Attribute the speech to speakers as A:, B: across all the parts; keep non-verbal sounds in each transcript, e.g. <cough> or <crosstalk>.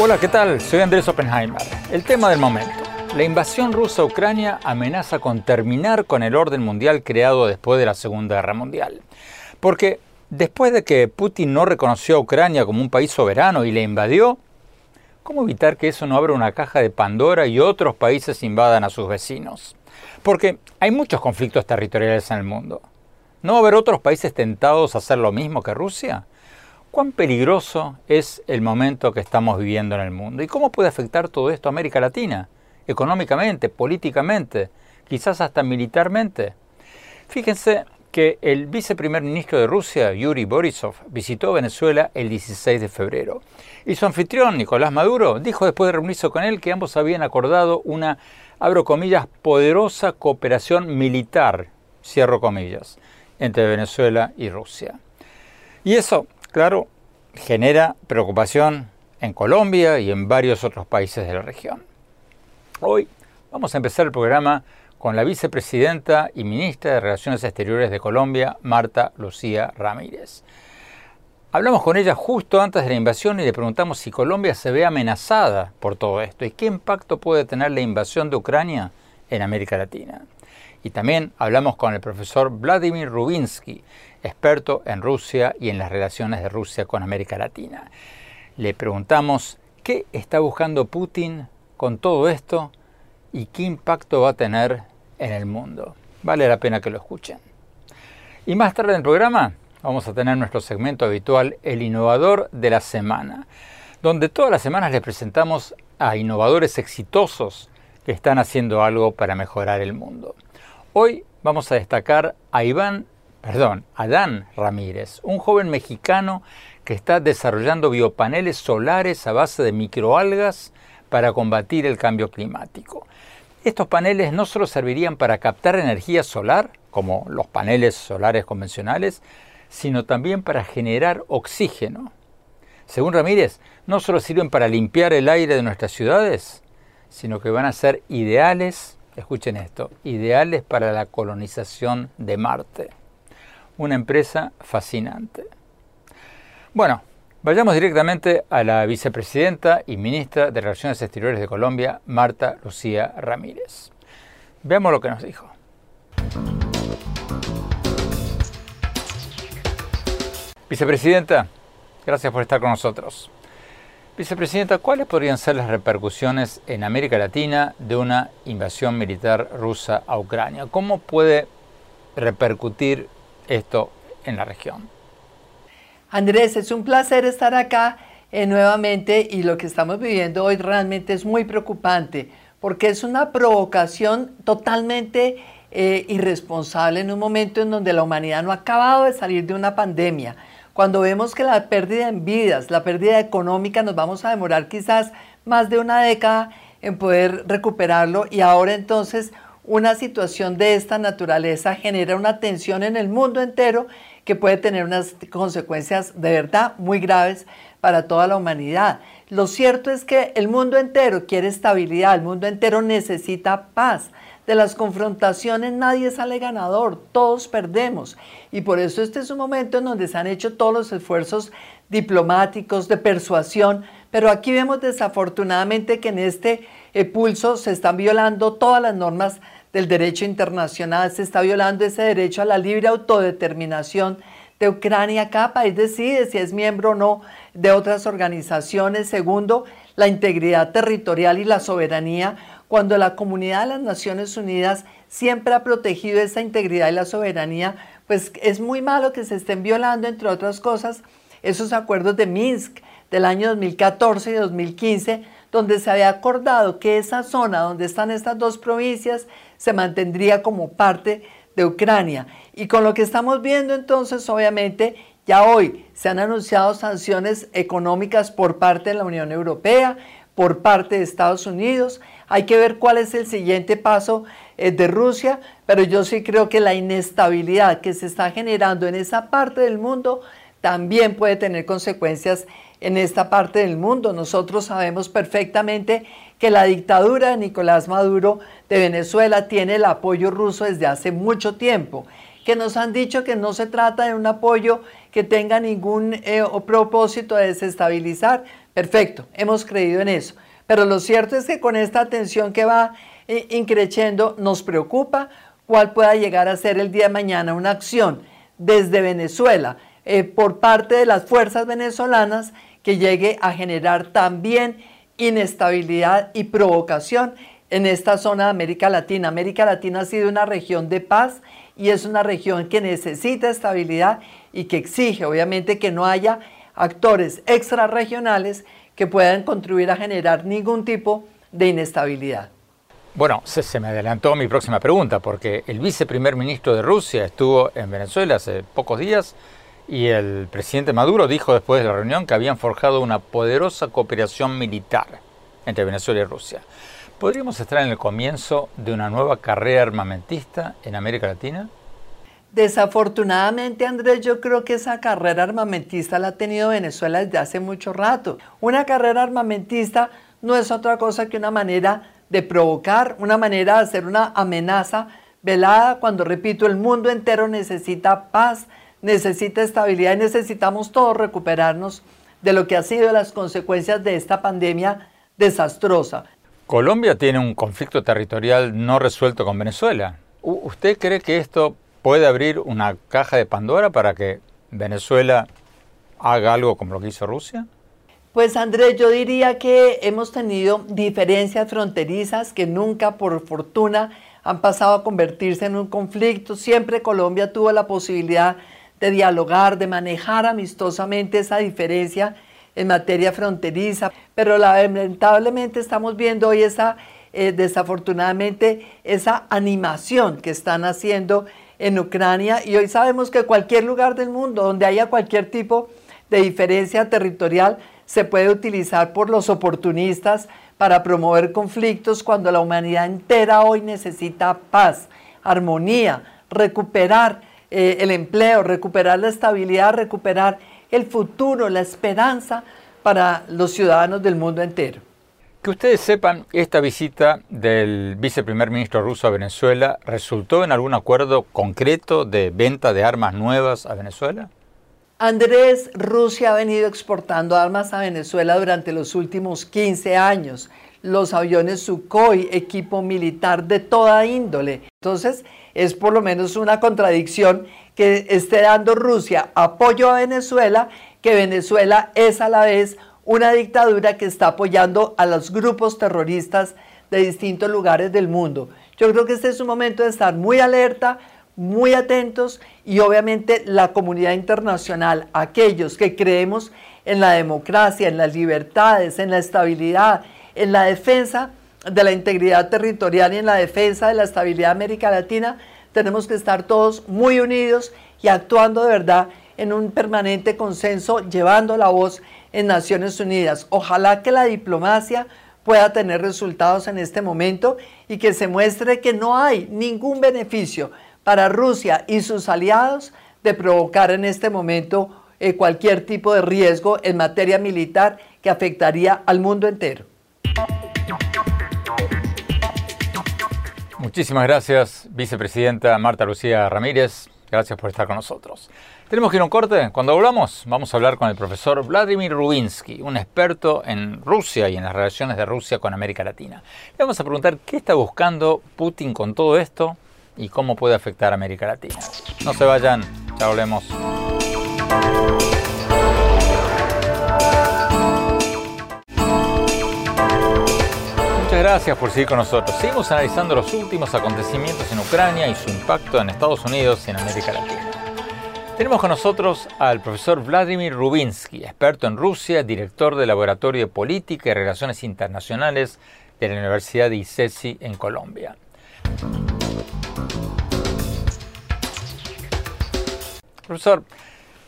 A: Hola, ¿qué tal? Soy Andrés Oppenheimer. El tema del momento. La invasión rusa a Ucrania amenaza con terminar con el orden mundial creado después de la Segunda Guerra Mundial. Porque después de que Putin no reconoció a Ucrania como un país soberano y le invadió, ¿cómo evitar que eso no abra una caja de Pandora y otros países invadan a sus vecinos? Porque hay muchos conflictos territoriales en el mundo. ¿No va a haber otros países tentados a hacer lo mismo que Rusia? ¿Cuán peligroso es el momento que estamos viviendo en el mundo? ¿Y cómo puede afectar todo esto a América Latina? Económicamente, políticamente, quizás hasta militarmente. Fíjense que el viceprimer ministro de Rusia, Yuri Borisov, visitó Venezuela el 16 de febrero. Y su anfitrión, Nicolás Maduro, dijo después de reunirse con él que ambos habían acordado una, abro comillas, poderosa cooperación militar, cierro comillas, entre Venezuela y Rusia. Y eso claro, genera preocupación en Colombia y en varios otros países de la región. Hoy vamos a empezar el programa con la vicepresidenta y ministra de Relaciones Exteriores de Colombia, Marta Lucía Ramírez. Hablamos con ella justo antes de la invasión y le preguntamos si Colombia se ve amenazada por todo esto y qué impacto puede tener la invasión de Ucrania en América Latina. Y también hablamos con el profesor Vladimir Rubinsky, experto en Rusia y en las relaciones de Rusia con América Latina. Le preguntamos qué está buscando Putin con todo esto y qué impacto va a tener en el mundo. Vale la pena que lo escuchen. Y más tarde en el programa vamos a tener nuestro segmento habitual, El Innovador de la Semana, donde todas las semanas les presentamos a innovadores exitosos que están haciendo algo para mejorar el mundo. Hoy vamos a destacar a Iván perdón, Adán Ramírez, un joven mexicano que está desarrollando biopaneles solares a base de microalgas para combatir el cambio climático. Estos paneles no solo servirían para captar energía solar, como los paneles solares convencionales, sino también para generar oxígeno. Según Ramírez, no solo sirven para limpiar el aire de nuestras ciudades, sino que van a ser ideales, escuchen esto, ideales para la colonización de Marte una empresa fascinante. Bueno, vayamos directamente a la vicepresidenta y ministra de Relaciones Exteriores de Colombia, Marta Lucía Ramírez. Veamos lo que nos dijo. Vicepresidenta, gracias por estar con nosotros. Vicepresidenta, ¿cuáles podrían ser las repercusiones en América Latina de una invasión militar rusa a Ucrania? ¿Cómo puede repercutir esto en la región.
B: Andrés, es un placer estar acá eh, nuevamente y lo que estamos viviendo hoy realmente es muy preocupante porque es una provocación totalmente eh, irresponsable en un momento en donde la humanidad no ha acabado de salir de una pandemia. Cuando vemos que la pérdida en vidas, la pérdida económica, nos vamos a demorar quizás más de una década en poder recuperarlo y ahora entonces una situación de esta naturaleza genera una tensión en el mundo entero que puede tener unas consecuencias de verdad muy graves para toda la humanidad. Lo cierto es que el mundo entero quiere estabilidad, el mundo entero necesita paz. De las confrontaciones nadie sale ganador, todos perdemos. Y por eso este es un momento en donde se han hecho todos los esfuerzos diplomáticos, de persuasión, pero aquí vemos desafortunadamente que en este eh, pulso se están violando todas las normas del derecho internacional, se está violando ese derecho a la libre autodeterminación de Ucrania. Cada país decide si es miembro o no de otras organizaciones. Segundo, la integridad territorial y la soberanía, cuando la comunidad de las Naciones Unidas siempre ha protegido esa integridad y la soberanía, pues es muy malo que se estén violando, entre otras cosas, esos acuerdos de Minsk del año 2014 y 2015, donde se había acordado que esa zona donde están estas dos provincias se mantendría como parte de Ucrania. Y con lo que estamos viendo entonces, obviamente, ya hoy se han anunciado sanciones económicas por parte de la Unión Europea, por parte de Estados Unidos. Hay que ver cuál es el siguiente paso eh, de Rusia, pero yo sí creo que la inestabilidad que se está generando en esa parte del mundo también puede tener consecuencias en esta parte del mundo. Nosotros sabemos perfectamente que la dictadura de Nicolás Maduro de Venezuela tiene el apoyo ruso desde hace mucho tiempo, que nos han dicho que no se trata de un apoyo que tenga ningún eh, propósito de desestabilizar. Perfecto, hemos creído en eso. Pero lo cierto es que con esta tensión que va eh, increciendo nos preocupa cuál pueda llegar a ser el día de mañana una acción desde Venezuela eh, por parte de las fuerzas venezolanas que llegue a generar también inestabilidad y provocación en esta zona de América Latina. América Latina ha sido una región de paz y es una región que necesita estabilidad y que exige obviamente que no haya actores extrarregionales que puedan contribuir a generar ningún tipo de inestabilidad.
A: Bueno, se, me adelantó mi próxima pregunta, porque el viceprimer ministro de Rusia estuvo en Venezuela hace pocos días y el presidente Maduro dijo después de la reunión que habían forjado una poderosa cooperación militar entre Venezuela y Rusia. ¿Podríamos estar en el comienzo de una nueva carrera armamentista en América Latina?
B: Desafortunadamente, Andrés, yo creo que esa carrera armamentista la ha tenido Venezuela desde hace mucho rato. Una carrera armamentista no es otra cosa que una manera de provocar, una manera de hacer una amenaza velada cuando, repito, el mundo entero necesita paz, necesita estabilidad y necesitamos todos recuperarnos de lo que ha sido las consecuencias de esta pandemia desastrosa.
A: Colombia tiene un conflicto territorial no resuelto con Venezuela. ¿Usted cree que esto puede abrir una caja de Pandora para que Venezuela haga algo como lo que hizo Rusia?
B: Pues Andrés, yo diría que hemos tenido diferencias fronterizas que nunca, por fortuna, han pasado a convertirse en un conflicto. Siempre Colombia tuvo la posibilidad de dialogar, de manejar amistosamente esa diferencia en materia fronteriza, pero lamentablemente estamos viendo hoy esa, eh, desafortunadamente, esa animación que están haciendo en Ucrania. Y hoy sabemos que cualquier lugar del mundo donde haya cualquier tipo de diferencia territorial, se puede utilizar por los oportunistas para promover conflictos cuando la humanidad entera hoy necesita paz, armonía, recuperar eh, el empleo, recuperar la estabilidad, recuperar el futuro, la esperanza para los ciudadanos del mundo entero.
A: Que ustedes sepan, esta visita del viceprimer ministro ruso a Venezuela resultó en algún acuerdo concreto de venta de armas nuevas a Venezuela?
B: Andrés, Rusia ha venido exportando armas a Venezuela durante los últimos 15 años. Los aviones Sukhoi, equipo militar de toda índole. Entonces, es por lo menos una contradicción que esté dando Rusia apoyo a Venezuela, que Venezuela es a la vez una dictadura que está apoyando a los grupos terroristas de distintos lugares del mundo. Yo creo que este es un momento de estar muy alerta, muy atentos y obviamente la comunidad internacional, aquellos que creemos en la democracia, en las libertades, en la estabilidad, en la defensa de la integridad territorial y en la defensa de la estabilidad de América Latina, tenemos que estar todos muy unidos y actuando de verdad en un permanente consenso, llevando la voz en Naciones Unidas. Ojalá que la diplomacia pueda tener resultados en este momento y que se muestre que no hay ningún beneficio para Rusia y sus aliados de provocar en este momento eh, cualquier tipo de riesgo en materia militar que afectaría al mundo entero.
A: Muchísimas gracias, vicepresidenta Marta Lucía Ramírez. Gracias por estar con nosotros. Tenemos que ir a un corte. Cuando hablamos, vamos a hablar con el profesor Vladimir Rubinsky, un experto en Rusia y en las relaciones de Rusia con América Latina. Le vamos a preguntar qué está buscando Putin con todo esto y cómo puede afectar a América Latina. No se vayan, ya hablemos. Gracias por seguir con nosotros. Seguimos analizando los últimos acontecimientos en Ucrania y su impacto en Estados Unidos y en América Latina. Tenemos con nosotros al profesor Vladimir Rubinsky, experto en Rusia, director del Laboratorio de Política y Relaciones Internacionales de la Universidad de ICESI en Colombia. Profesor,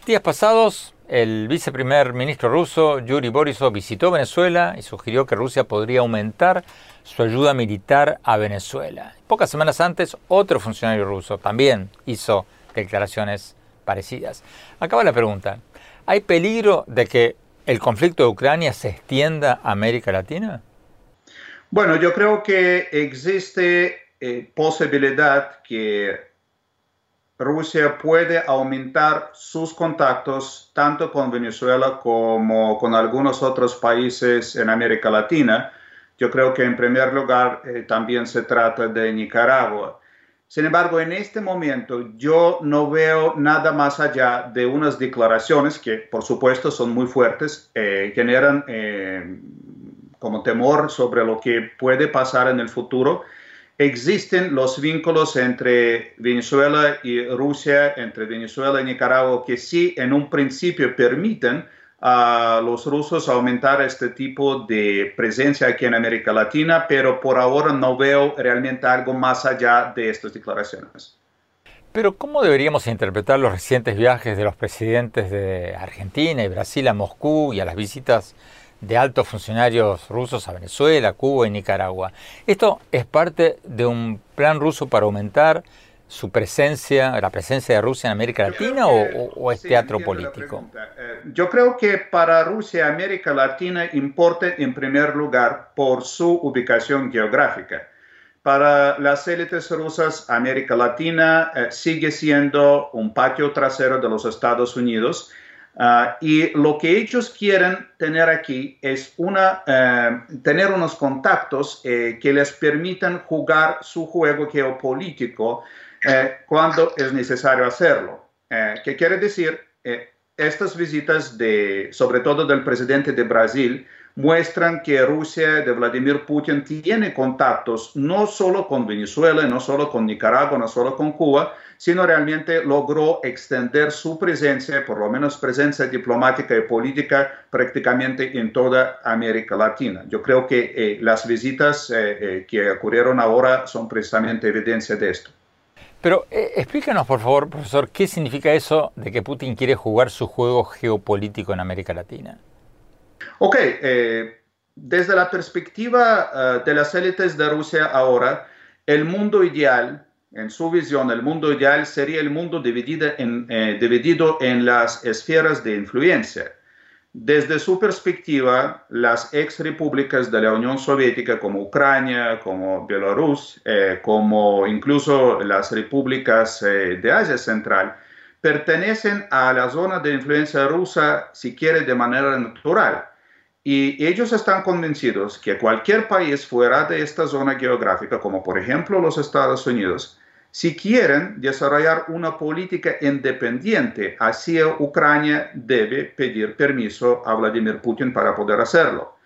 A: días pasados el viceprimer ministro ruso Yuri Borisov visitó Venezuela y sugirió que Rusia podría aumentar su ayuda militar a Venezuela. Pocas semanas antes, otro funcionario ruso también hizo declaraciones parecidas. Acaba la pregunta. ¿Hay peligro de que el conflicto de Ucrania se extienda a América Latina?
C: Bueno, yo creo que existe eh, posibilidad que Rusia puede aumentar sus contactos tanto con Venezuela como con algunos otros países en América Latina. Yo creo que en primer lugar eh, también se trata de Nicaragua. Sin embargo, en este momento yo no veo nada más allá de unas declaraciones que, por supuesto, son muy fuertes, eh, generan eh, como temor sobre lo que puede pasar en el futuro existen los vínculos entre Venezuela y Rusia, entre Venezuela y Nicaragua, que sí en un principio permiten a los rusos aumentar este tipo de presencia aquí en América Latina, pero por ahora no veo realmente algo más allá de estas declaraciones.
A: Pero ¿cómo deberíamos interpretar los recientes viajes de los presidentes de Argentina y Brasil a Moscú y a las visitas de altos funcionarios rusos a Venezuela, Cuba y Nicaragua. ¿Esto es parte de un plan ruso para aumentar su presencia, la presencia de Rusia en América Latina o, es teatro político?
C: Eh, yo creo que para Rusia América Latina importa en primer lugar por su ubicación geográfica. Para las élites rusas, América Latina eh, sigue siendo un patio trasero de los Estados Unidos Ah, y lo que ellos quieren tener aquí es una, eh, tener unos contactos eh, que les permitan jugar su juego geopolítico eh, cuando es necesario hacerlo. ¿Qué quiere decir? estas visitas, de, sobre todo del presidente de Brasil, muestran que Rusia de Vladimir Putin tiene contactos no solo con Venezuela, no solo con Nicaragua, no solo con Cuba, sino realmente logró extender su presencia, por lo menos presencia diplomática y política, prácticamente en toda América Latina. Yo creo que eh, las visitas eh, eh, que ocurrieron ahora son precisamente evidencia de esto.
A: Pero explícanos, por favor, profesor, ¿qué significa eso de que Putin quiere jugar su juego geopolítico en América Latina?
C: Ok, desde la perspectiva de las élites de Rusia ahora, el mundo ideal en su visión, el mundo ideal sería el mundo dividido en, eh, dividido en las esferas de influencia. Desde su perspectiva, las ex repúblicas de la Unión Soviética como Ucrania, como Belarus, eh, como incluso las repúblicas eh, de Asia Central, pertenecen a la zona de influencia rusa, si quiere, de manera natural. Y ellos están convencidos que cualquier país fuera de esta zona geográfica, como por ejemplo los Estados Unidos, si quieren desarrollar una política independiente hacia Ucrania, debe pedir permiso a Vladimir Putin para poder hacerlo.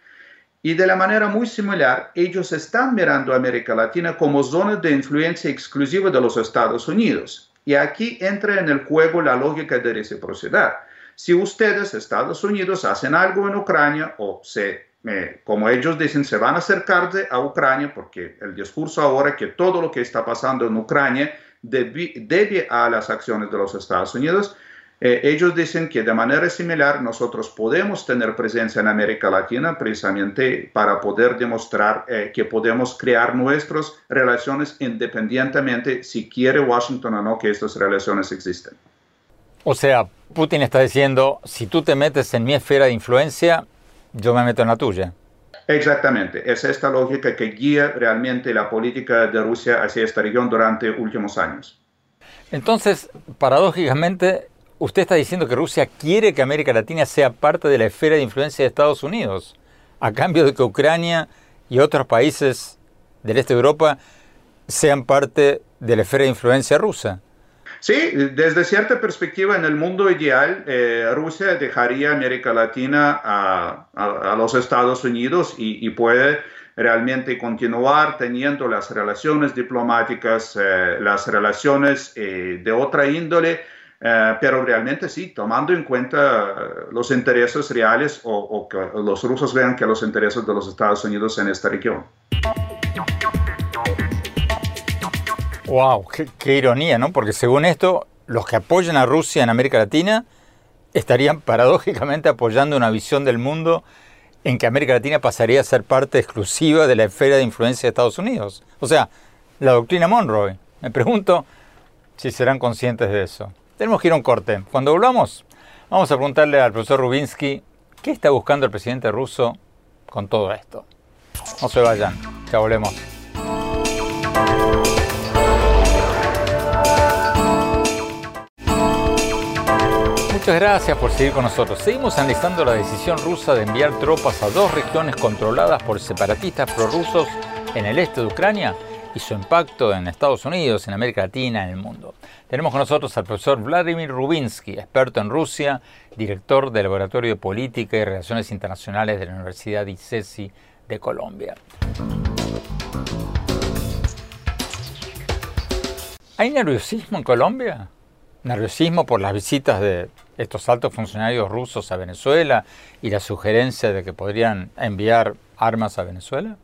C: Y de la manera muy similar, ellos están mirando a América Latina como zona de influencia exclusiva de los Estados Unidos. Y aquí entra en el juego la lógica de reciprocidad. Si ustedes, Estados Unidos, hacen algo en Ucrania o se como ellos dicen, se van a acercarse a Ucrania porque el discurso ahora que todo lo que está pasando en Ucrania debe, a las acciones de los Estados Unidos. Eh, ellos dicen que de manera similar nosotros podemos tener presencia en América Latina precisamente para poder demostrar eh, que podemos crear nuestras relaciones independientemente si quiere Washington o no que estas relaciones existen.
A: O sea, Putin está diciendo, si tú te metes en mi esfera de influencia, yo me meto en la tuya.
C: Exactamente, es esta lógica que guía realmente la política de Rusia hacia esta región durante últimos años.
A: Entonces, paradójicamente, usted está diciendo que Rusia quiere que América Latina sea parte de la esfera de influencia de Estados Unidos, a cambio de que Ucrania y otros países del este de Europa sean parte de la esfera de influencia rusa.
C: Sí, desde cierta perspectiva, en el mundo ideal, eh, Rusia dejaría América Latina a, los Estados Unidos y, puede realmente continuar teniendo las relaciones diplomáticas, eh, las relaciones eh, de otra índole, pero realmente sí, tomando en cuenta los intereses reales o, o que los rusos vean que los intereses de los Estados Unidos en esta región.
A: Wow, qué, ironía, ¿no? Porque según esto, los que apoyan a Rusia en América Latina estarían paradójicamente apoyando una visión del mundo en que América Latina pasaría a ser parte exclusiva de la esfera de influencia de Estados Unidos. O sea, la doctrina Monroe. Me pregunto si serán conscientes de eso. Tenemos que ir a un corte. Cuando volvamos, vamos a preguntarle al profesor Rubinsky qué está buscando el presidente ruso con todo esto. No se vayan, ya volvemos. Muchas gracias por seguir con nosotros. Seguimos analizando la decisión rusa de enviar tropas a dos regiones controladas por separatistas prorrusos en el este de Ucrania y su impacto en Estados Unidos, en América Latina, en el mundo. Tenemos con nosotros al profesor Vladimir Rubinsky, experto en Rusia, director del Laboratorio de Política y Relaciones Internacionales de la Universidad ICESI de Colombia. ¿Hay nerviosismo en Colombia? ¿Nerviosismo por las visitas de estos altos funcionarios rusos a Venezuela y la sugerencia de que podrían enviar armas a Venezuela?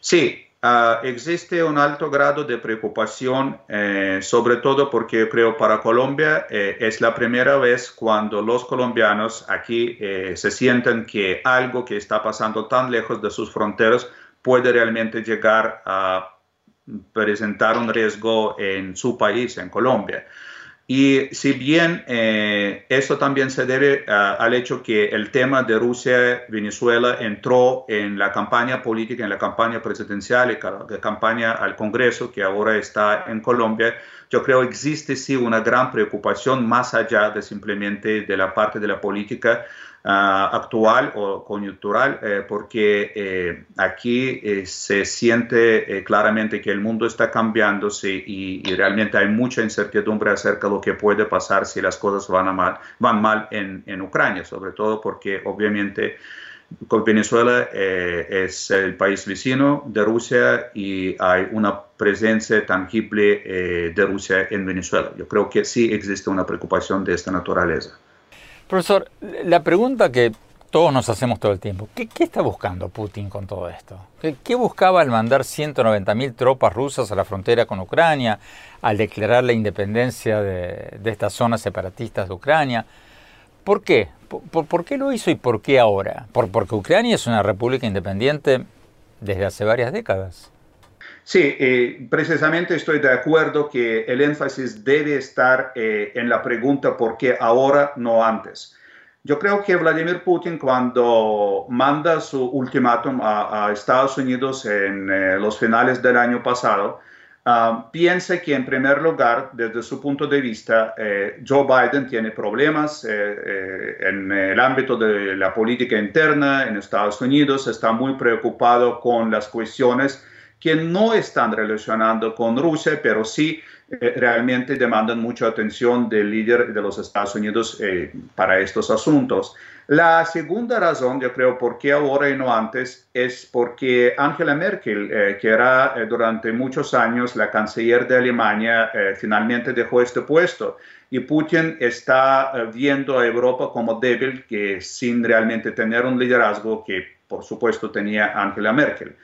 C: Sí, uh, existe un alto grado de preocupación, eh, sobre todo porque creo para Colombia eh, es la primera vez cuando los colombianos aquí eh, se sienten que algo que está pasando tan lejos de sus fronteras puede realmente llegar a presentar un riesgo en su país, en Colombia. Y si bien eh, esto también se debe ah, al hecho que el tema de Rusia-Venezuela entró en la campaña política, en la campaña presidencial y la campaña al Congreso que ahora está en Colombia, yo creo existe sí una gran preocupación más allá de simplemente de la parte de la política actual o coyuntural, eh, porque eh, aquí eh, se siente claramente que el mundo está cambiándose y, realmente hay mucha incertidumbre acerca de lo que puede pasar si las cosas van, mal, van en, Ucrania, sobre todo porque obviamente Venezuela es el país vecino de Rusia y hay una presencia tangible de Rusia en Venezuela. Yo creo que sí existe una preocupación de esta naturaleza.
A: Profesor, la pregunta que todos nos hacemos todo el tiempo, ¿qué, está buscando Putin con todo esto? ¿Qué, buscaba al mandar 190.000 tropas rusas a la frontera con Ucrania, al declarar la independencia de, estas zonas separatistas de Ucrania? ¿Por qué? ¿Por, qué lo hizo y por qué ahora? porque Ucrania es una república independiente desde hace varias décadas.
C: Sí, eh, precisamente estoy de acuerdo que el énfasis debe estar eh, en la pregunta por qué ahora, no antes. Yo creo que Vladimir Putin cuando manda su ultimátum a, Estados Unidos en eh, los finales del año pasado, uh, piensa que en primer lugar, desde su punto de vista, Joe Biden tiene problemas en el ámbito de la política interna en Estados Unidos, está muy preocupado con las cuestiones que no están relacionando con Rusia, pero sí eh, realmente demandan mucha atención del líder de los Estados Unidos eh, para estos asuntos. La segunda razón, yo creo, por qué ahora y no antes, es porque Angela Merkel, eh, que era durante muchos años la canciller de Alemania, finalmente dejó este puesto. Y Putin está viendo a Europa como débil, que sin realmente tener un liderazgo que, por supuesto, tenía Angela Merkel.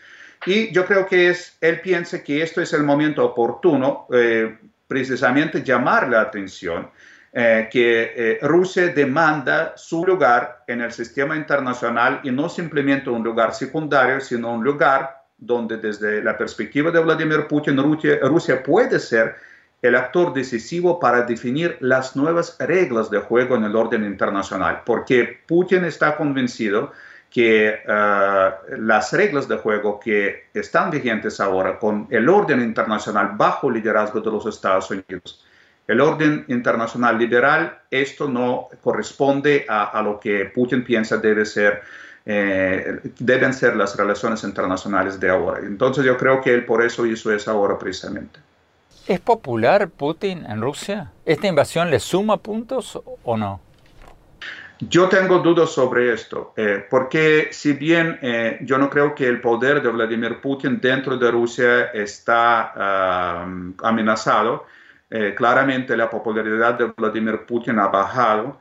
C: Y yo creo que es, él piensa que esto es el momento oportuno, eh, precisamente llamar la atención eh, que eh, Rusia demanda su lugar en el sistema internacional y no simplemente un lugar secundario, sino un lugar donde desde la perspectiva de Vladimir Putin, Rusia, Rusia puede ser el actor decisivo para definir las nuevas reglas de juego en el orden internacional, porque Putin está convencido que eh, las reglas de juego que están vigentes ahora con el orden internacional bajo liderazgo de los Estados Unidos, el orden internacional liberal, esto no corresponde a, lo que Putin piensa debe ser, eh, deben ser las relaciones internacionales de ahora. Entonces yo creo que él por eso hizo eso ahora precisamente.
A: ¿Es popular Putin en Rusia? ¿Esta invasión le suma puntos o no?
C: Yo tengo dudas sobre esto, eh, porque si bien eh, yo no creo que el poder de Vladimir Putin dentro de Rusia está ah, amenazado, eh, claramente la popularidad de Vladimir Putin ha bajado,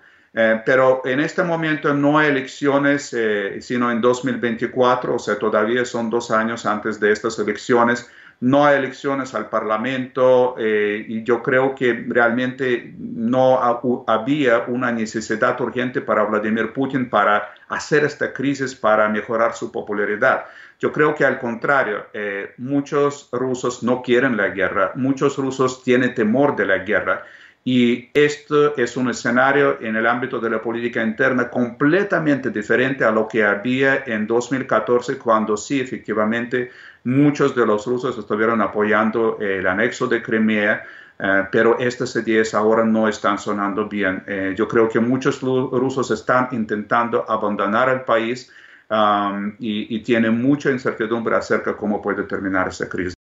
C: pero en este momento no hay elecciones, sino en 2024, o sea, todavía son dos años antes de estas elecciones no hay elecciones al Parlamento eh, y yo creo que realmente no había una necesidad urgente para Vladimir Putin para hacer esta crisis para mejorar su popularidad. Yo creo que al contrario, eh, muchos rusos no quieren la guerra, muchos rusos tienen temor de la guerra Y esto es un escenario en el ámbito de la política interna completamente diferente a lo que había en 2014, cuando sí, efectivamente, muchos de los rusos estuvieron apoyando el anexo de Crimea, eh, pero estas ideas ahora no están sonando bien. Eh, yo creo que muchos rusos están intentando abandonar el país um, y, y tienen mucha incertidumbre acerca de cómo puede terminar esa crisis.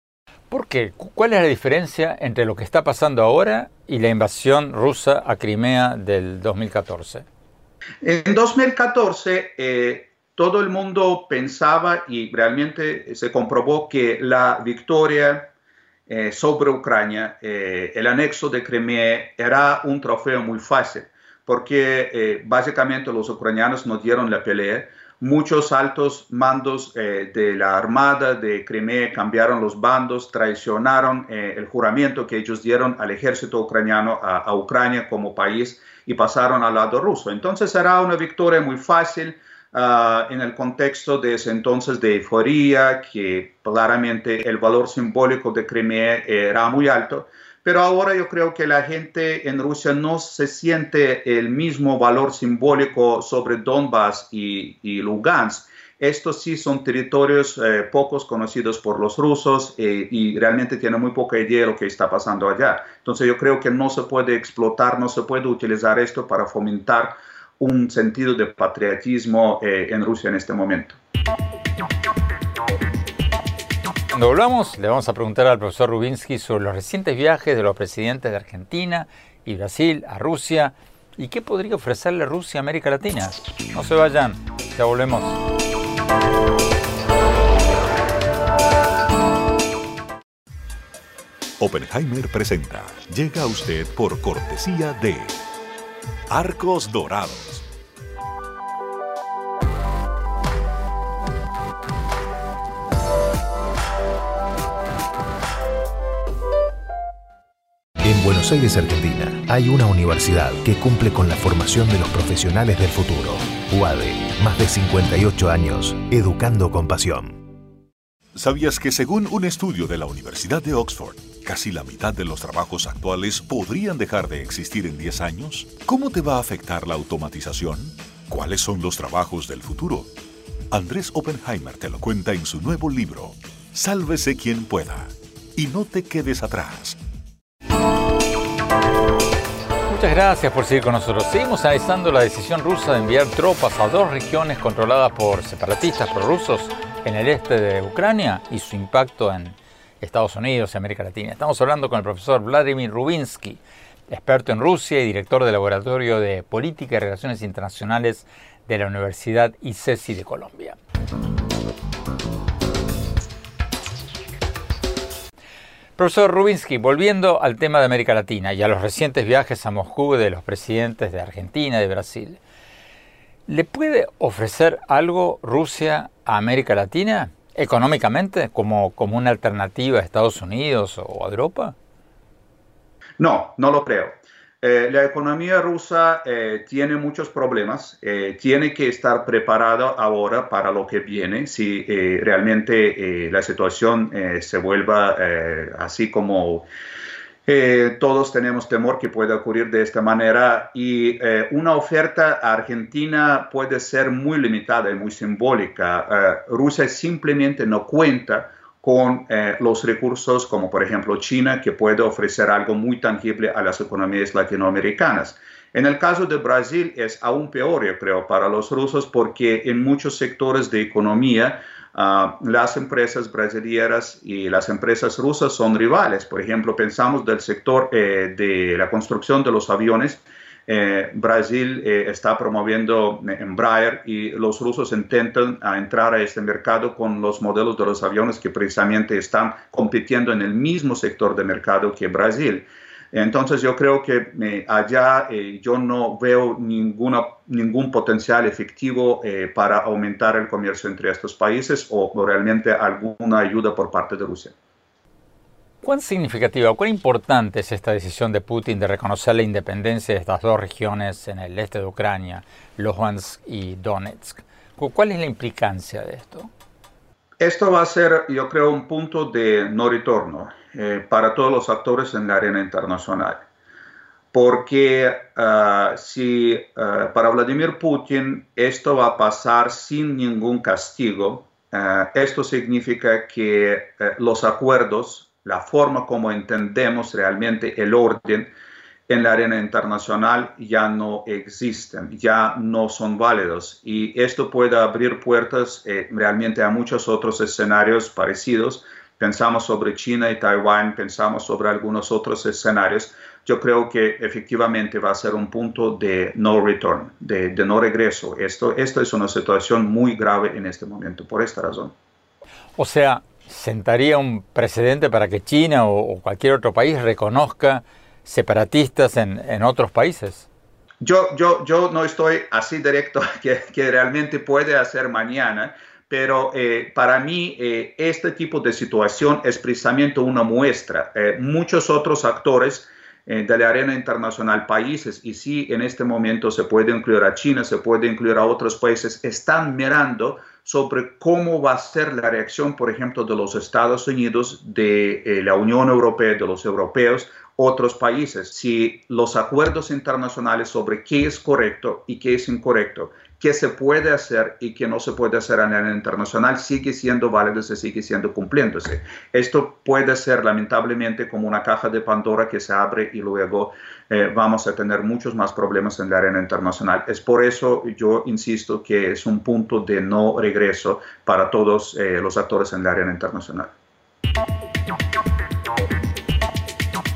A: ¿Por qué? ¿Cuál es la diferencia entre lo que está pasando ahora y la invasión rusa a Crimea del 2014?
C: En 2014 eh, todo el mundo pensaba y realmente se comprobó que la victoria eh, sobre Ucrania, eh, el anexo de Crimea, era un trofeo muy fácil, porque básicamente los ucranianos no dieron la pelea, Muchos altos mandos eh, de la Armada de Crimea cambiaron los bandos, traicionaron eh, el juramento que ellos dieron al ejército ucraniano a, Ucrania como país y pasaron al lado ruso. Entonces será una victoria muy fácil ah, en el contexto de ese entonces de euforia, que claramente el valor simbólico de Crimea era muy alto. Pero ahora yo creo que la gente en Rusia no se siente el mismo valor simbólico sobre Donbass y, Lugansk. Estos sí son territorios eh, pocos conocidos por los rusos eh, y realmente tienen muy poca idea de lo que está pasando allá. Entonces yo creo que no se puede explotar, no se puede utilizar esto para fomentar un sentido de patriotismo eh, en Rusia en este momento.
A: Cuando volvamos, le vamos a preguntar al profesor Rubinsky sobre los recientes viajes de los presidentes de Argentina y Brasil a Rusia y qué podría ofrecerle Rusia a América Latina. No se vayan, ya volvemos.
D: Oppenheimer presenta. Llega a usted por cortesía de Arcos Dorados Buenos Aires, Argentina, hay una universidad que cumple con la formación de los profesionales del futuro. UADE, más de 58 años, educando con pasión. ¿Sabías que según un estudio de la Universidad de Oxford, casi la mitad de los trabajos actuales podrían dejar de existir en 10 años? ¿Cómo te va a afectar la automatización? ¿Cuáles son los trabajos del futuro? Andrés Oppenheimer te lo cuenta en su nuevo libro, Sálvese quien pueda. Y no te quedes atrás
A: Muchas gracias por seguir con nosotros. Seguimos analizando la decisión rusa de enviar tropas a dos regiones controladas por separatistas prorrusos en el este de Ucrania y su impacto en Estados Unidos y América Latina. Estamos hablando con el profesor Vladimir Rubinsky, experto en Rusia y director del Laboratorio de Política y Relaciones Internacionales de la Universidad ICESI de Colombia. Profesor Rubinsky, volviendo al tema de América Latina y a los recientes viajes a Moscú de los presidentes de Argentina y de Brasil, ¿le puede ofrecer algo Rusia a América Latina económicamente como, como una alternativa a Estados Unidos o a Europa?
C: No, no lo creo. Eh, la economía rusa eh, tiene muchos problemas, eh, tiene que estar preparado ahora para lo que viene si realmente la situación se vuelva así como todos tenemos temor que pueda ocurrir de esta manera y una oferta a Argentina puede ser muy limitada y muy simbólica. Rusia simplemente no cuenta con eh, los recursos como por ejemplo China, que puede ofrecer algo muy tangible a las economías latinoamericanas. En el caso de Brasil es aún peor, yo creo, para los rusos porque en muchos sectores de economía ah, las empresas brasileñas y las empresas rusas son rivales. Por ejemplo, pensamos del sector eh, de la construcción de los aviones eh, Brasil eh, está promoviendo Embraer y los rusos intentan entrar a este mercado con los modelos de los aviones que precisamente están compitiendo en el mismo sector de mercado que Brasil. Entonces yo creo que eh, allá yo no veo ninguna, ningún potencial efectivo para aumentar el comercio entre estos países o realmente alguna ayuda por parte de Rusia.
A: ¿Cuán significativa, cuán importante es esta decisión de Putin de reconocer la independencia de estas dos regiones en el este de Ucrania, Luhansk y Donetsk? ¿Cuál es la implicancia de esto?
C: Esto va a ser, yo creo, un punto de no retorno eh, para todos los actores en la arena internacional. porque ah, si ah, para Vladimir Putin esto va a pasar sin ningún castigo, ah, esto significa que eh, los acuerdos, la forma como entendemos realmente el orden en la arena internacional ya no existen, ya no son válidos y esto puede abrir puertas eh, realmente a muchos otros escenarios parecidos. Pensamos sobre China y Taiwán, pensamos sobre algunos otros escenarios yo creo que efectivamente va a ser un punto de no return, de, no regreso. Esto, esto es una situación muy grave en este momento, por esta razón.
A: O sea, ¿sentaría un precedente para que China o, cualquier otro país reconozca separatistas en, en otros países?
C: Yo, yo, yo no estoy así directo <laughs> que, que realmente puede hacer mañana, pero eh, para mí eh, este tipo de situación es precisamente una muestra. Eh, muchos otros actores eh, de la arena internacional países, y sí en este momento se puede incluir a China, se puede incluir a otros países, están mirando sobre cómo va a ser la reacción, por ejemplo, de los Estados Unidos, de eh, la Unión Europea, de los europeos, otros países, si los acuerdos internacionales sobre qué es correcto y qué es incorrecto qué se puede hacer y qué no se puede hacer a nivel internacional sigue siendo válido, se sigue siendo cumpliéndose. Esto puede ser lamentablemente como una caja de Pandora que se abre y luego eh, vamos a tener muchos más problemas en la arena internacional. Es por eso yo insisto que es un punto de no regreso para todos eh, los actores en la arena internacional.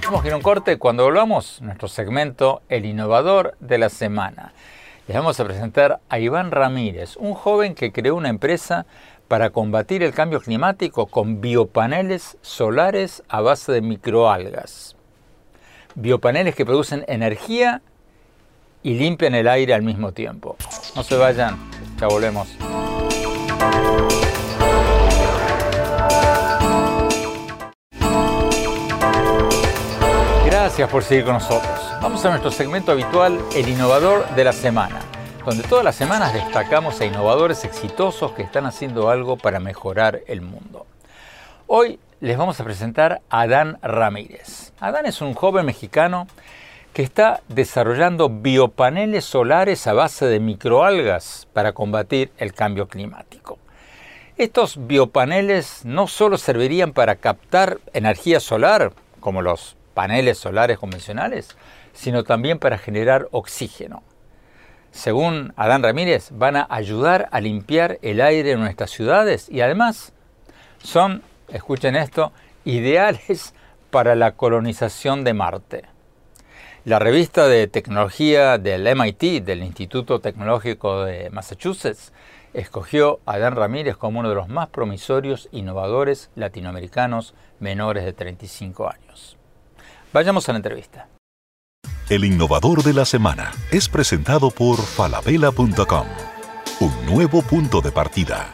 A: Vamos a ir un corte cuando volvamos nuestro segmento El innovador de la semana. Les vamos a presentar a Iván Ramírez, un joven que creó una empresa para combatir el cambio climático con biopaneles solares a base de microalgas. Biopaneles que producen energía y limpian el aire al mismo tiempo. No se vayan, ya volvemos. Gracias por seguir con nosotros. Vamos a nuestro segmento habitual, el innovador de la semana, donde todas las semanas destacamos a innovadores exitosos que están haciendo algo para mejorar el mundo. Hoy les vamos a presentar a Adán Ramírez. Adán es un joven mexicano que está desarrollando biopaneles solares a base de microalgas para combatir el cambio climático. Estos biopaneles no solo servirían para captar energía solar, como los paneles solares convencionales, sino también para generar oxígeno. Según Adán Ramírez, van a ayudar a limpiar el aire en nuestras ciudades y además son, escuchen esto, ideales <laughs> para la colonización de Marte. La revista de tecnología del MIT, del Instituto Tecnológico de Massachusetts, escogió a Adán Ramírez como uno de los más promisorios innovadores latinoamericanos menores de 35 años. Vayamos a la entrevista.
D: El innovador de la semana es presentado por falabella.com, un nuevo punto de partida.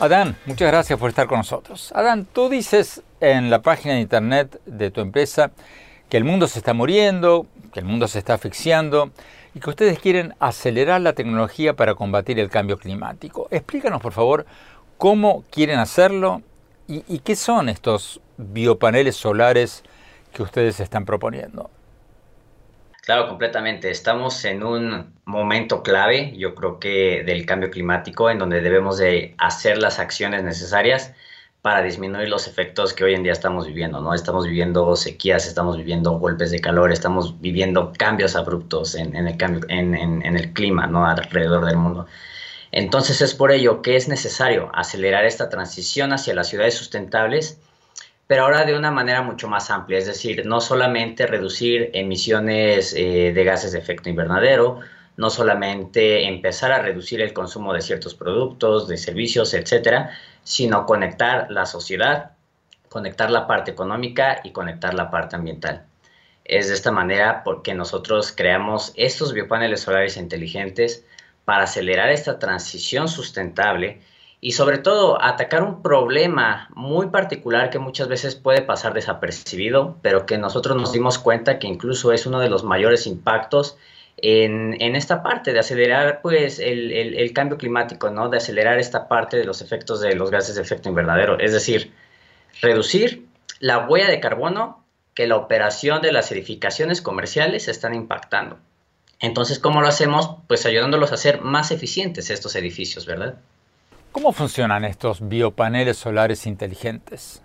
A: Adán, muchas gracias por estar con nosotros. Adán, tú dices en la página de internet de tu empresa que el mundo se está muriendo, que el mundo se está asfixiando y que ustedes quieren acelerar la tecnología para combatir el cambio climático. Explícanos, por favor, cómo quieren hacerlo y, y qué son estos biopaneles solares que ustedes están proponiendo.
E: Claro, completamente. Estamos en un momento clave, yo creo que del cambio climático, en donde debemos de hacer las acciones necesarias para disminuir los efectos que hoy en día estamos viviendo, ¿no? Estamos viviendo sequías, estamos viviendo golpes de calor, estamos viviendo cambios abruptos en, el, cambio, en, en, el clima, ¿no? Alrededor del mundo. Entonces es por ello que es necesario acelerar esta transición hacia las ciudades sustentables pero ahora de una manera mucho más amplia, es decir, no solamente reducir emisiones eh, de gases de efecto invernadero, no solamente empezar a reducir el consumo de ciertos productos, de servicios, etcétera, sino conectar la sociedad, conectar la parte económica y conectar la parte ambiental. Es de esta manera porque nosotros creamos estos biopaneles solares inteligentes para acelerar esta transición sustentable y sobre todo atacar un problema muy particular que muchas veces puede pasar desapercibido, pero que nosotros nos dimos cuenta que incluso es uno de los mayores impactos en, esta parte de acelerar pues el, cambio climático, ¿no? De acelerar esta parte de los efectos de los gases de efecto invernadero, es decir, reducir la huella de carbono que la operación de las edificaciones comerciales están impactando. Entonces, ¿cómo lo hacemos? Pues ayudándolos a hacer más eficientes estos edificios, ¿verdad?
A: ¿Cómo funcionan estos biopaneles solares inteligentes?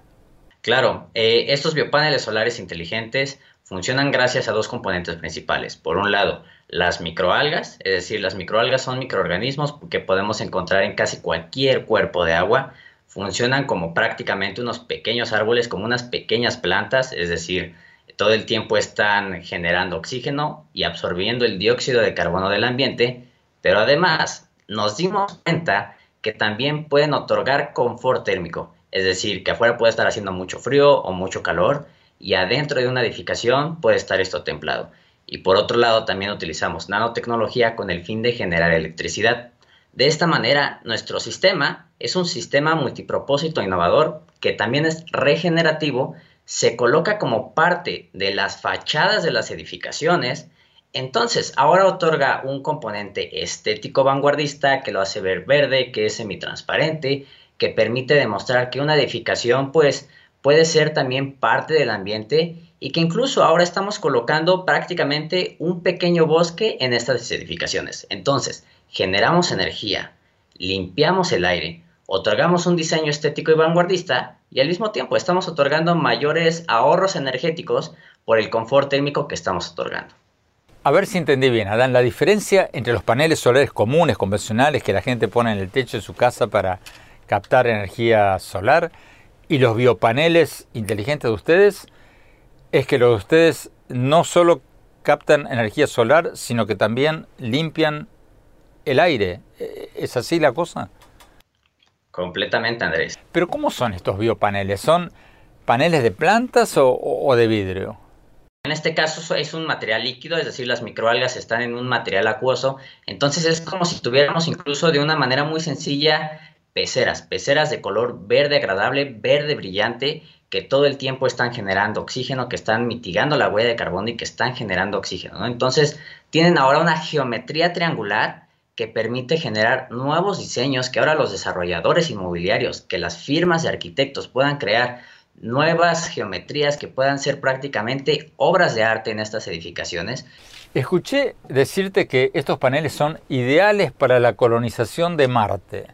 E: Claro, eh, estos biopaneles solares inteligentes funcionan gracias a dos componentes principales. Por un lado, las microalgas, es decir, las microalgas son microorganismos que podemos encontrar en casi cualquier cuerpo de agua. Funcionan como prácticamente unos pequeños árboles, como unas pequeñas plantas, es decir, todo el tiempo están generando oxígeno y absorbiendo el dióxido de carbono del ambiente, pero además nos dimos cuenta que también pueden otorgar confort térmico, es decir, que afuera puede estar haciendo mucho frío o mucho calor y adentro de una edificación puede estar esto templado. Y por otro lado, también utilizamos nanotecnología con el fin de generar electricidad. De esta manera, nuestro sistema es un sistema multipropósito innovador que también es regenerativo, se coloca como parte de las fachadas de las edificaciones, entonces ahora otorga un componente estético vanguardista que lo hace ver verde, que es semitransparente, que permite demostrar que una edificación pues puede ser también parte del ambiente y que incluso ahora estamos colocando prácticamente un pequeño bosque en estas edificaciones. Entonces, generamos energía, limpiamos el aire, otorgamos un diseño estético y vanguardista y al mismo tiempo estamos otorgando mayores ahorros energéticos por el confort térmico que estamos otorgando.
A: A ver si entendí bien, Adán, la diferencia entre los paneles solares comunes, convencionales, que la gente pone en el techo de su casa para captar energía solar, y los biopaneles inteligentes de ustedes, es que los de ustedes no solo captan energía solar, sino que también limpian el aire. ¿Es así la cosa?
E: Completamente, Andrés.
A: Pero ¿cómo son estos biopaneles? ¿Son paneles de plantas o, de vidrio?
E: En este caso es un material líquido, es decir, las microalgas están en un material acuoso, entonces es como si tuviéramos incluso de una manera muy sencilla peceras, peceras de color verde agradable, verde brillante, que todo el tiempo están generando oxígeno, que están mitigando la huella de carbono y que están generando oxígeno. Entonces, tienen ahora una geometría triangular que permite generar nuevos diseños que ahora los desarrolladores inmobiliarios, que las firmas de arquitectos puedan crear nuevas geometrías que puedan ser prácticamente obras de arte en estas edificaciones.
A: Escuché decirte que estos paneles son ideales para la colonización de Marte.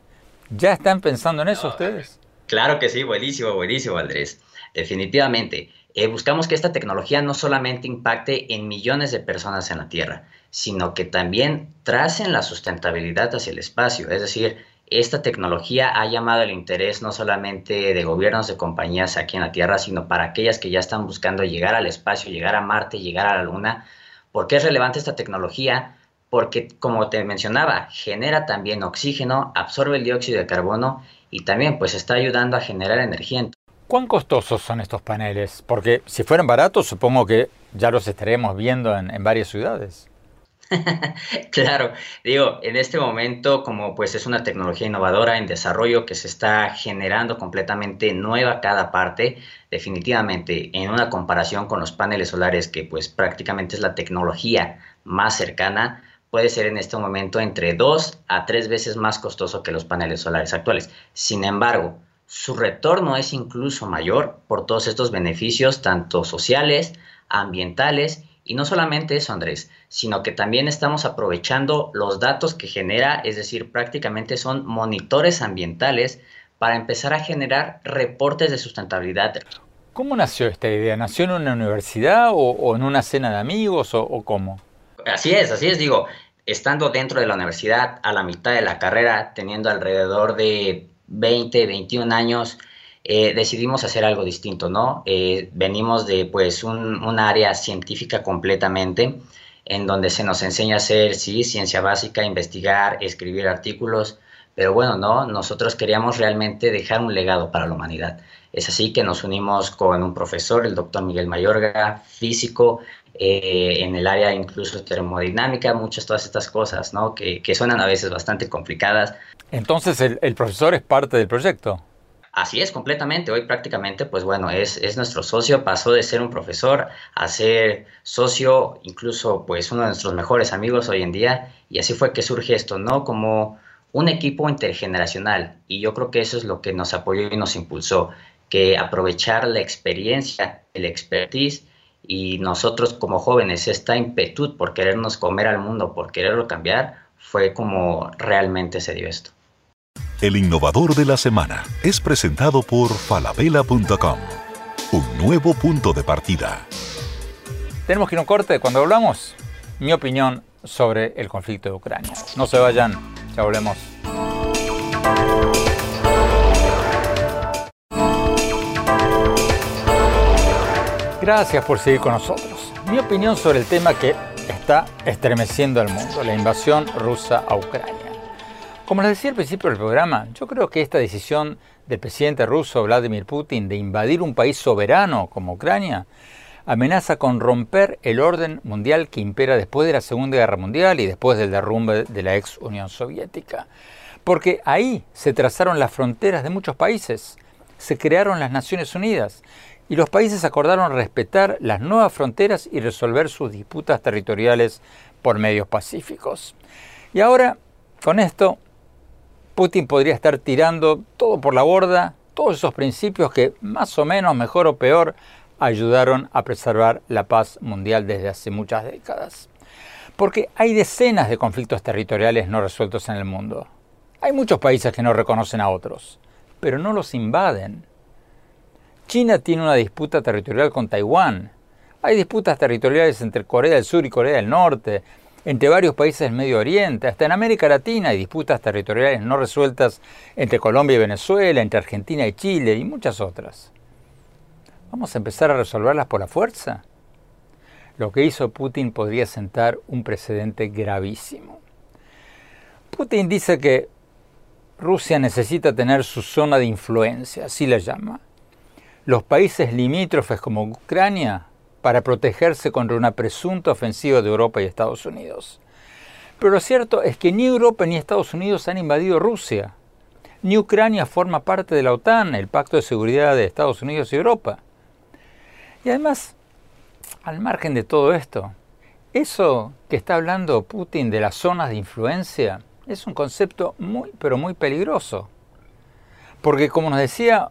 A: ¿Ya están pensando en eso ustedes?
E: Claro que sí, buenísimo, buenísimo, Andrés. Definitivamente. Eh, buscamos que esta tecnología no solamente impacte en millones de personas en la Tierra, sino que también tracen la sustentabilidad hacia el espacio. Es decir, esta tecnología ha llamado el interés no solamente de gobiernos, de compañías aquí en la Tierra, sino para aquellas que ya están buscando llegar al espacio, llegar a Marte, llegar a la Luna. ¿Por qué es relevante esta tecnología? Porque, como te mencionaba, genera también oxígeno, absorbe el dióxido de carbono y también pues está ayudando a generar energía.
A: ¿Cuán costosos son estos paneles? Porque si fueran baratos, supongo que ya los estaremos viendo en, varias ciudades. <laughs>
E: claro, digo, en este momento, como pues es una tecnología innovadora en desarrollo que se está generando completamente nueva cada parte, definitivamente en una comparación con los paneles solares, que pues prácticamente es la tecnología más cercana, puede ser en este momento entre dos a tres veces más costoso que los paneles solares actuales. Sin embargo, su retorno es incluso mayor por todos estos beneficios, tanto sociales, ambientales, y no solamente eso, Andrés, sino que también estamos aprovechando los datos que genera, es decir, prácticamente son monitores ambientales para empezar a generar reportes de sustentabilidad.
A: ¿Cómo nació esta idea? ¿Nació en una universidad o, en una cena de amigos o, o cómo?
E: Así es, así es, digo, estando dentro de la universidad a la mitad de la carrera, teniendo alrededor de 20, 21 años, eh, decidimos hacer algo distinto, ¿no? Eh, venimos de pues un, área científica completamente, en donde se nos enseña a hacer, sí, ciencia básica, investigar, escribir artículos, pero bueno, no, nosotros queríamos realmente dejar un legado para la humanidad. Es así que nos unimos con un profesor, el doctor Miguel Mayorga, físico, eh, en el área incluso termodinámica, muchas todas estas cosas, ¿no? Que, suenan a veces bastante complicadas.
A: Entonces, el, profesor es parte del proyecto.
E: Así es, completamente. Hoy prácticamente, pues bueno, es, es nuestro socio, pasó de ser un profesor a ser socio, incluso pues uno de nuestros mejores amigos hoy en día, y así fue que surge esto, ¿no? Como un equipo intergeneracional, y yo creo que eso es lo que nos apoyó y nos impulsó, que aprovechar la experiencia, el expertise y nosotros como jóvenes, esta impetud por querernos comer al mundo, por quererlo cambiar, fue como realmente se dio esto.
D: El innovador de la semana es presentado por falabella.com. Un nuevo punto de partida.
A: Tenemos que ir a un corte. Cuando hablamos, mi opinión sobre el conflicto de Ucrania. No se vayan, ya volvemos. Gracias por seguir con nosotros. Mi opinión sobre el tema que está estremeciendo al mundo, la invasión rusa a Ucrania. Como les decía al principio del programa, yo creo que esta decisión del presidente ruso Vladimir Putin de invadir un país soberano como Ucrania amenaza con romper el orden mundial que impera después de la Segunda Guerra Mundial y después del derrumbe de la ex Unión Soviética. Porque ahí se trazaron las fronteras de muchos países, se crearon las Naciones Unidas y los países acordaron respetar las nuevas fronteras y resolver sus disputas territoriales por medios pacíficos. Y ahora, con esto, Putin podría estar tirando todo por la borda, todos esos principios que más o menos, mejor o peor, ayudaron a preservar la paz mundial desde hace muchas décadas. Porque hay decenas de conflictos territoriales no resueltos en el mundo. Hay muchos países que no reconocen a otros, pero no los invaden. China tiene una disputa territorial con Taiwán. Hay disputas territoriales entre Corea del Sur y Corea del Norte, entre varios países del Medio Oriente, hasta en América Latina hay disputas territoriales no resueltas entre Colombia y Venezuela, entre Argentina y Chile y muchas otras. ¿Vamos a empezar a resolverlas por la fuerza? Lo que hizo Putin podría sentar un precedente gravísimo. Putin dice que Rusia necesita tener su zona de influencia, así la llama los países limítrofes como Ucrania para protegerse contra una presunta ofensiva de Europa y Estados Unidos. Pero lo cierto es que ni Europa ni Estados Unidos han invadido Rusia, ni Ucrania forma parte de la OTAN, el Pacto de Seguridad de Estados Unidos y Europa. Y además, al margen de todo esto, eso que está hablando Putin de las zonas de influencia es un concepto muy, pero muy peligroso. Porque como nos decía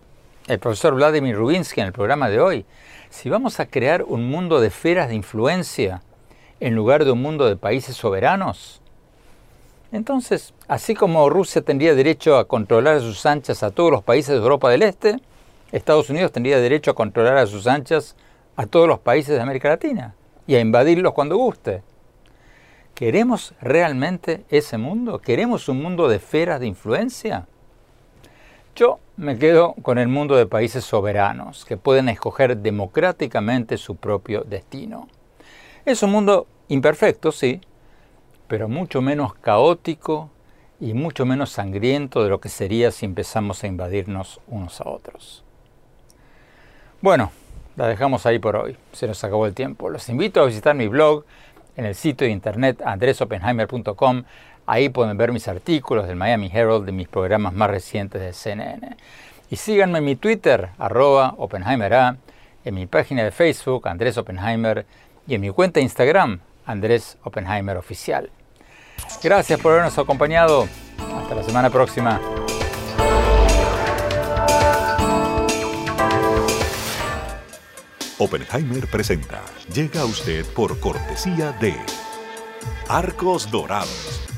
A: el profesor Vladimir Rubinsky en el programa de hoy, si vamos a crear un mundo de esferas de influencia en lugar de un mundo de países soberanos, entonces, así como Rusia tendría derecho a controlar a sus anchas a todos los países de Europa del Este, Estados Unidos tendría derecho a controlar a sus anchas a todos los países de América Latina y a invadirlos cuando guste. ¿Queremos realmente ese mundo? ¿Queremos un mundo de esferas de influencia? Yo me quedo con el mundo de países soberanos que pueden escoger democráticamente su propio destino. Es un mundo imperfecto, sí, pero mucho menos caótico y mucho menos sangriento de lo que sería si empezamos a invadirnos unos a otros. Bueno, la dejamos ahí por hoy. Se nos acabó el tiempo. Los invito a visitar mi blog en el sitio de internet andresopenheimer.com Ahí pueden ver mis artículos del Miami Herald de mis programas más recientes de CNN. Y síganme en mi Twitter, arroba OppenheimerA, en mi página de Facebook, Andrés Oppenheimer, y en mi cuenta de Instagram, Andrés Oppenheimer Oficial. Gracias por habernos acompañado. Hasta la semana próxima.
D: Oppenheimer presenta. Llega a usted por cortesía de Arcos Dorados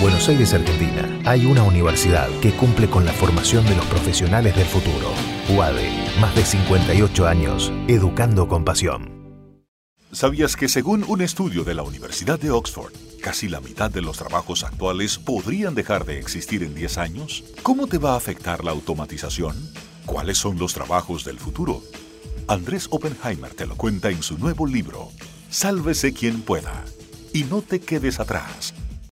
D: Buenos Aires, Argentina, hay una universidad que cumple con la formación de los profesionales del futuro. UADE, más de 58 años, educando con pasión. ¿Sabías que según un estudio de la Universidad de Oxford, casi la mitad de los trabajos actuales podrían dejar de existir en 10 años? ¿Cómo te va a afectar la automatización? ¿Cuáles son los trabajos del futuro? Andrés Oppenheimer te lo cuenta en su nuevo libro, Sálvese quien pueda. Y no te quedes atrás